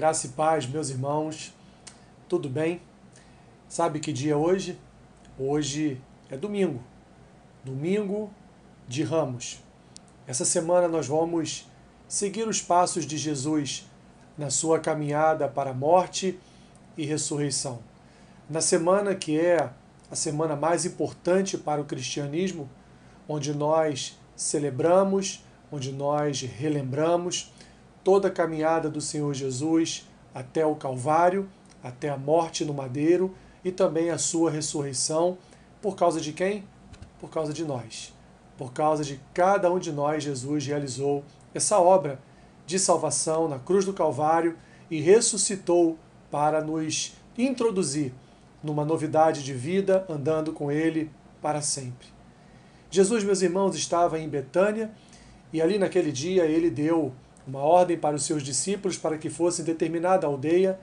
Graça e paz, meus irmãos. Tudo bem? Sabe que dia é hoje? Hoje é domingo. Domingo de Ramos. Essa semana nós vamos seguir os passos de Jesus na sua caminhada para a morte e ressurreição. Na semana que é a semana mais importante para o cristianismo, onde nós celebramos, onde nós relembramos toda a caminhada do Senhor Jesus até o Calvário, até a morte no madeiro e também a sua ressurreição. Por causa de quem? Por causa de nós. Por causa de cada um de nós, Jesus realizou essa obra de salvação na cruz do Calvário e ressuscitou para nos introduzir numa novidade de vida, andando com Ele para sempre. Jesus, meus irmãos, estava em Betânia e ali naquele dia ele deu uma ordem para os seus discípulos para que fossem determinada aldeia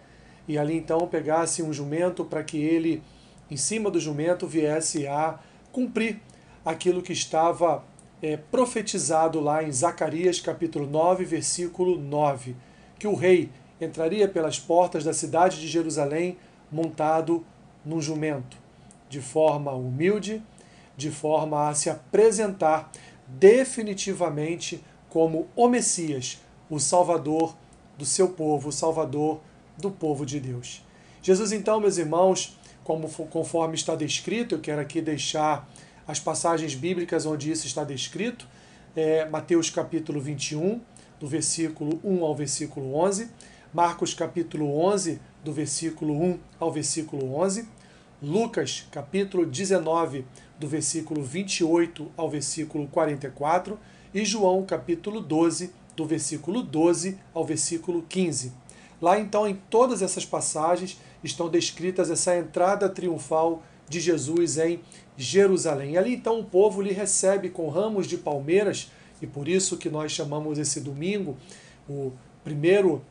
e ali então pegasse um jumento para que ele, em cima do jumento, viesse a cumprir aquilo que estava é, profetizado lá em Zacarias capítulo 9, versículo 9, que o rei entraria pelas portas da cidade de Jerusalém montado num jumento, de forma humilde, de forma a se apresentar definitivamente como o Messias, o Salvador do seu povo, o Salvador do povo de Deus. Jesus, então, meus irmãos, como, conforme está descrito, eu quero aqui deixar as passagens bíblicas onde isso está descrito, é, Mateus capítulo 21, do versículo 1 ao versículo 11, Marcos capítulo 11, do versículo 1 ao versículo 11, Lucas capítulo 19, do versículo 28 ao versículo 44, e João capítulo 12, do versículo 12 ao versículo 15. Lá então, em todas essas passagens, estão descritas essa entrada triunfal de Jesus em Jerusalém. E ali então o povo lhe recebe com ramos de palmeiras, e por isso que nós chamamos esse domingo o primeiro,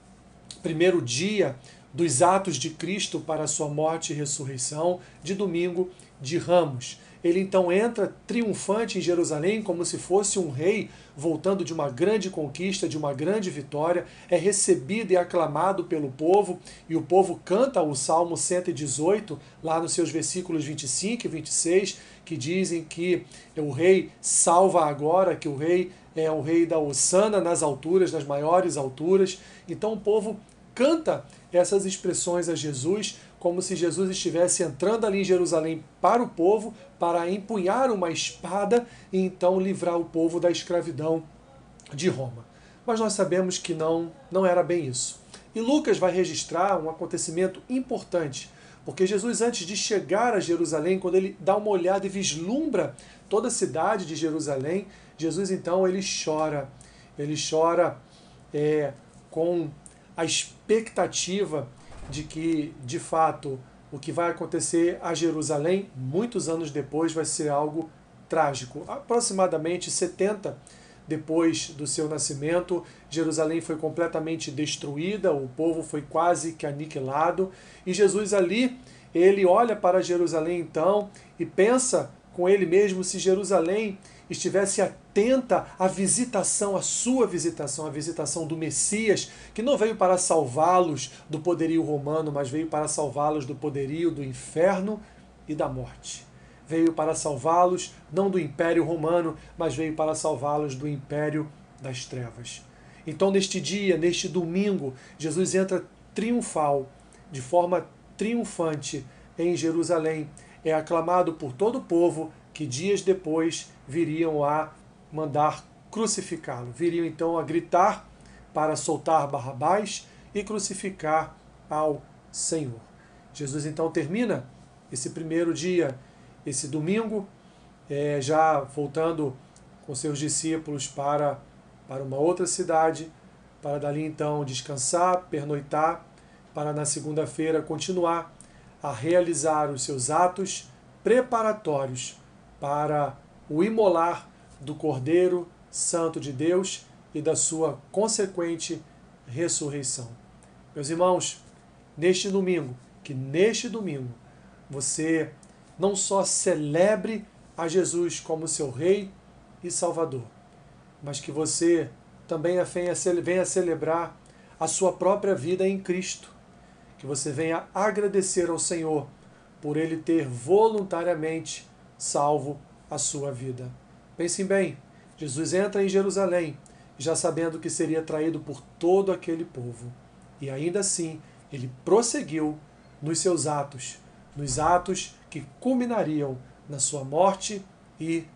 primeiro dia dos atos de Cristo para a sua morte e ressurreição, de domingo de ramos. Ele então entra triunfante em Jerusalém, como se fosse um rei voltando de uma grande conquista, de uma grande vitória, é recebido e aclamado pelo povo, e o povo canta o Salmo 118, lá nos seus versículos 25 e 26, que dizem que o rei salva agora, que o rei é o rei da Osana nas alturas, nas maiores alturas. Então o povo canta essas expressões a Jesus, como se Jesus estivesse entrando ali em Jerusalém para o povo, para empunhar uma espada e então livrar o povo da escravidão de Roma. Mas nós sabemos que não, não era bem isso. E Lucas vai registrar um acontecimento importante, porque Jesus, antes de chegar a Jerusalém, quando ele dá uma olhada e vislumbra toda a cidade de Jerusalém, Jesus então ele chora. Ele chora é, com a expectativa de que, de fato, o que vai acontecer a Jerusalém, muitos anos depois, vai ser algo trágico. Aproximadamente 70 depois do seu nascimento, Jerusalém foi completamente destruída, o povo foi quase que aniquilado, e Jesus ali, ele olha para Jerusalém então e pensa com ele mesmo se Jerusalém estivesse atenta à visitação, à sua visitação, à visitação do Messias, que não veio para salvá-los do poderio romano, mas veio para salvá-los do poderio do inferno e da morte. Veio para salvá-los não do império romano, mas veio para salvá-los do império das trevas. Então, neste dia, neste domingo, Jesus entra triunfal, de forma triunfante em Jerusalém. É aclamado por todo o povo que dias depois viriam a mandar crucificá-lo. Viriam então a gritar para soltar Barrabás e crucificar ao Senhor. Jesus então termina esse primeiro dia, esse domingo, é, já voltando com seus discípulos para, para uma outra cidade, para dali então descansar, pernoitar, para na segunda-feira continuar a realizar os seus atos preparatórios para o imolar do Cordeiro Santo de Deus e da sua consequente ressurreição. Meus irmãos, neste domingo, que neste domingo você não só celebre a Jesus como seu Rei e Salvador, mas que você também venha celebrar a sua própria vida em Cristo. Que você venha agradecer ao Senhor por ele ter voluntariamente salvo a sua vida. Pensem bem, Jesus entra em Jerusalém, já sabendo que seria traído por todo aquele povo. E ainda assim, ele prosseguiu nos seus atos, nos atos que culminariam na sua morte e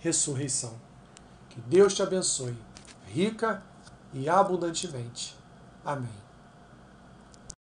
ressurreição. Que Deus te abençoe, rica e abundantemente. Amém.